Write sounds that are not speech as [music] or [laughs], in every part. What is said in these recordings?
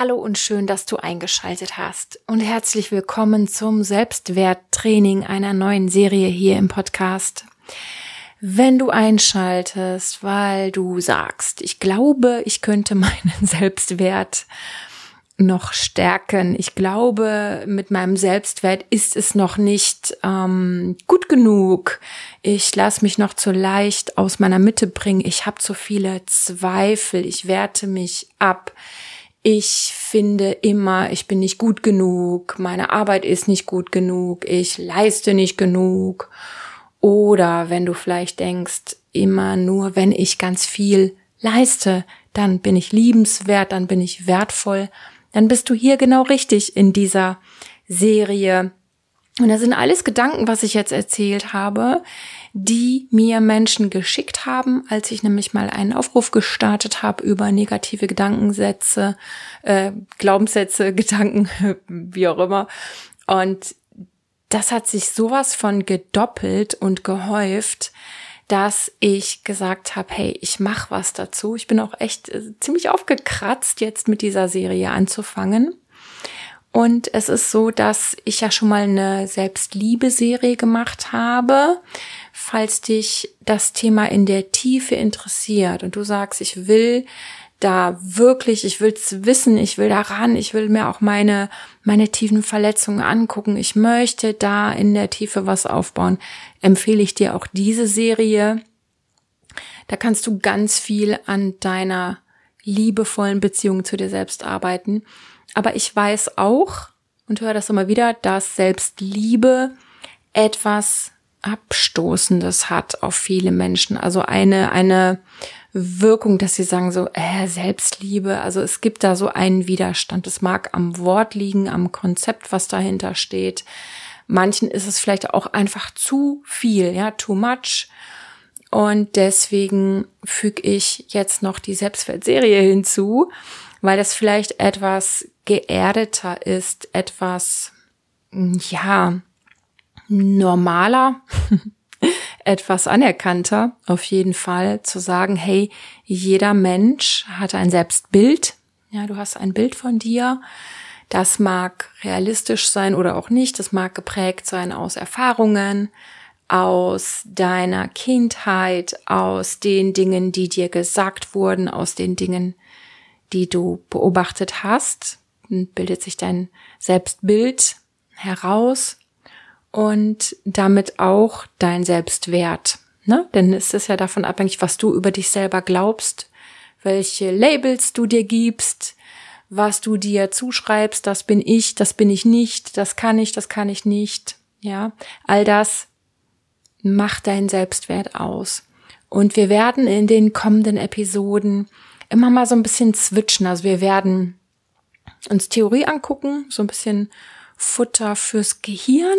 Hallo und schön, dass du eingeschaltet hast und herzlich willkommen zum Selbstwerttraining einer neuen Serie hier im Podcast. Wenn du einschaltest, weil du sagst, ich glaube, ich könnte [laughs] meinen Selbstwert noch stärken. Ich glaube, mit meinem Selbstwert ist es noch nicht ähm, gut genug. Ich lasse mich noch zu leicht aus meiner Mitte bringen. Ich habe zu viele Zweifel. Ich werte mich ab. Ich finde immer, ich bin nicht gut genug. Meine Arbeit ist nicht gut genug. Ich leiste nicht genug. Oder wenn du vielleicht denkst, immer nur, wenn ich ganz viel leiste, dann bin ich liebenswert, dann bin ich wertvoll dann bist du hier genau richtig in dieser Serie. Und das sind alles Gedanken, was ich jetzt erzählt habe, die mir Menschen geschickt haben, als ich nämlich mal einen Aufruf gestartet habe über negative Gedankensätze, äh, Glaubenssätze, [laughs] Gedanken, wie auch immer. Und das hat sich sowas von gedoppelt und gehäuft, dass ich gesagt habe, hey, ich mache was dazu. Ich bin auch echt äh, ziemlich aufgekratzt, jetzt mit dieser Serie anzufangen. Und es ist so, dass ich ja schon mal eine Selbstliebe-Serie gemacht habe. Falls dich das Thema in der Tiefe interessiert und du sagst, ich will da wirklich, ich will's wissen, ich will da ran, ich will mir auch meine, meine tiefen Verletzungen angucken, ich möchte da in der Tiefe was aufbauen, empfehle ich dir auch diese Serie. Da kannst du ganz viel an deiner liebevollen Beziehung zu dir selbst arbeiten. Aber ich weiß auch und höre das immer wieder, dass Selbstliebe etwas Abstoßendes hat auf viele Menschen. Also eine, eine Wirkung, dass sie sagen so, äh, Selbstliebe. Also es gibt da so einen Widerstand. Es mag am Wort liegen, am Konzept, was dahinter steht. Manchen ist es vielleicht auch einfach zu viel, ja, too much. Und deswegen füge ich jetzt noch die Selbstwertserie hinzu, weil das vielleicht etwas geerdeter ist, etwas, ja, normaler [laughs] etwas anerkannter, auf jeden Fall, zu sagen, hey, jeder Mensch hat ein Selbstbild. Ja, du hast ein Bild von dir. Das mag realistisch sein oder auch nicht. Das mag geprägt sein aus Erfahrungen, aus deiner Kindheit, aus den Dingen, die dir gesagt wurden, aus den Dingen, die du beobachtet hast. Bildet sich dein Selbstbild heraus und damit auch dein Selbstwert. Ne? Denn es ist ja davon abhängig, was du über dich selber glaubst, welche Labels du dir gibst, was du dir zuschreibst, das bin ich, das bin ich nicht, das kann ich, das kann ich nicht. Ja, all das macht deinen Selbstwert aus. Und wir werden in den kommenden Episoden immer mal so ein bisschen switchen. Also wir werden uns Theorie angucken, so ein bisschen Futter fürs Gehirn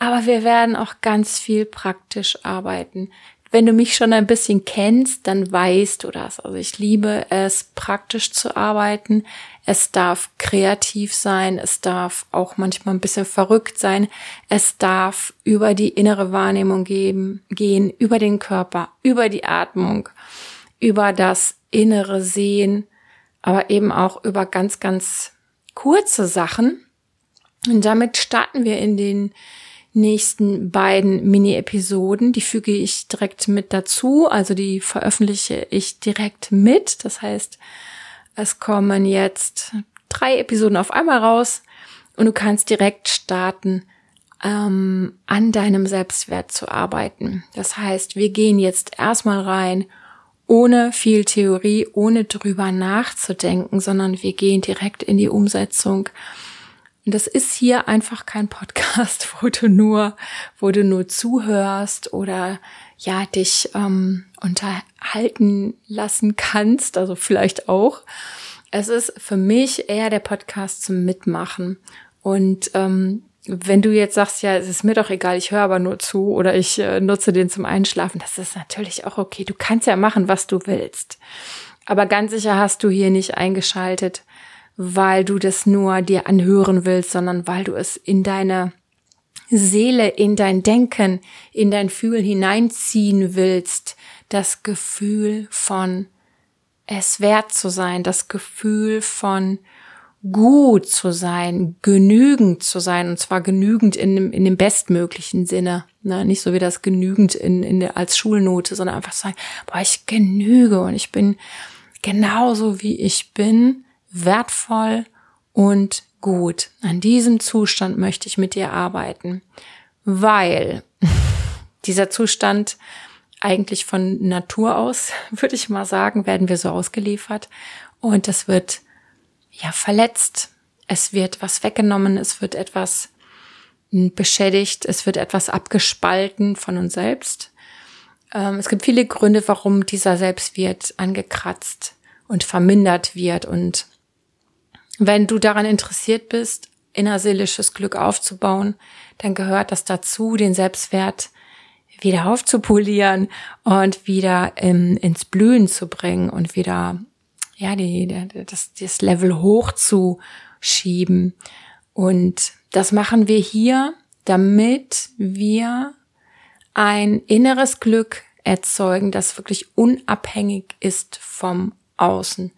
aber wir werden auch ganz viel praktisch arbeiten. Wenn du mich schon ein bisschen kennst, dann weißt du das. Also ich liebe es, praktisch zu arbeiten. Es darf kreativ sein. Es darf auch manchmal ein bisschen verrückt sein. Es darf über die innere Wahrnehmung geben, gehen, über den Körper, über die Atmung, über das innere Sehen, aber eben auch über ganz, ganz kurze Sachen. Und damit starten wir in den nächsten beiden Mini-Episoden. Die füge ich direkt mit dazu, also die veröffentliche ich direkt mit. Das heißt, es kommen jetzt drei Episoden auf einmal raus und du kannst direkt starten, ähm, an deinem Selbstwert zu arbeiten. Das heißt, wir gehen jetzt erstmal rein, ohne viel Theorie, ohne drüber nachzudenken, sondern wir gehen direkt in die Umsetzung und das ist hier einfach kein Podcast, [laughs] wo du nur, wo du nur zuhörst oder ja dich ähm, unterhalten lassen kannst, also vielleicht auch. Es ist für mich eher der Podcast zum Mitmachen. Und ähm, wenn du jetzt sagst, ja, es ist mir doch egal, ich höre aber nur zu oder ich äh, nutze den zum Einschlafen, das ist natürlich auch okay. Du kannst ja machen, was du willst. Aber ganz sicher hast du hier nicht eingeschaltet, weil du das nur dir anhören willst, sondern weil du es in deine Seele, in dein Denken, in dein Fühlen hineinziehen willst, das Gefühl von es wert zu sein, das Gefühl von gut zu sein, genügend zu sein, und zwar genügend in dem, in dem bestmöglichen Sinne. Ne? Nicht so wie das genügend in, in der, als Schulnote, sondern einfach sagen, boah, ich genüge und ich bin genauso wie ich bin, wertvoll und gut. An diesem Zustand möchte ich mit dir arbeiten, weil [laughs] dieser Zustand eigentlich von Natur aus, [laughs] würde ich mal sagen, werden wir so ausgeliefert und das wird ja verletzt. Es wird was weggenommen, es wird etwas beschädigt, es wird etwas abgespalten von uns selbst. Ähm, es gibt viele Gründe, warum dieser Selbstwert angekratzt und vermindert wird. Und wenn du daran interessiert bist, innerseelisches Glück aufzubauen, dann gehört das dazu, den Selbstwert wieder aufzupolieren und wieder im, ins Blühen zu bringen und wieder ja, die, das, das Level hochzuschieben. Und das machen wir hier, damit wir ein inneres Glück erzeugen, das wirklich unabhängig ist vom Außen.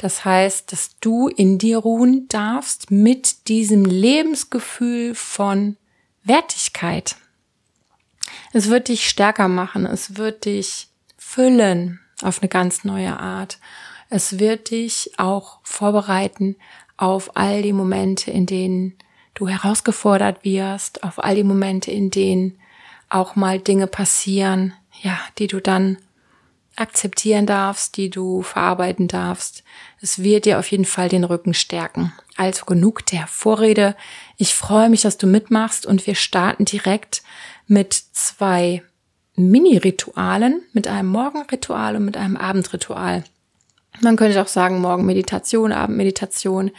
Das heißt, dass du in dir ruhen darfst mit diesem Lebensgefühl von Wertigkeit. Es wird dich stärker machen, es wird dich füllen auf eine ganz neue Art. Es wird dich auch vorbereiten auf all die Momente, in denen du herausgefordert wirst, auf all die Momente, in denen auch mal Dinge passieren, ja, die du dann akzeptieren darfst, die du verarbeiten darfst. Es wird dir auf jeden Fall den Rücken stärken. Also genug der Vorrede. Ich freue mich, dass du mitmachst und wir starten direkt mit zwei Mini-Ritualen, mit einem Morgenritual und mit einem Abendritual. Man könnte auch sagen, morgen Meditation, Abendmeditation,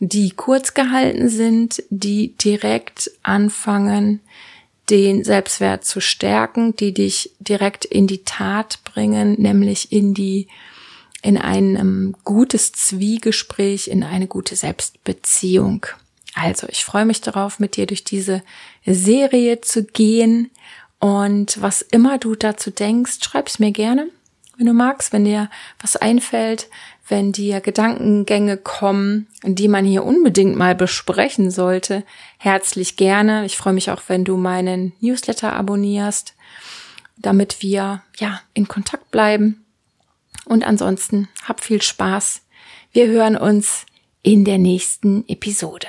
die kurz gehalten sind, die direkt anfangen, den Selbstwert zu stärken, die dich direkt in die Tat bringen, nämlich in die, in ein um, gutes Zwiegespräch, in eine gute Selbstbeziehung. Also, ich freue mich darauf, mit dir durch diese Serie zu gehen. Und was immer du dazu denkst, schreib's mir gerne wenn du magst, wenn dir was einfällt, wenn dir Gedankengänge kommen, die man hier unbedingt mal besprechen sollte, herzlich gerne. Ich freue mich auch, wenn du meinen Newsletter abonnierst, damit wir ja in Kontakt bleiben. Und ansonsten hab viel Spaß. Wir hören uns in der nächsten Episode.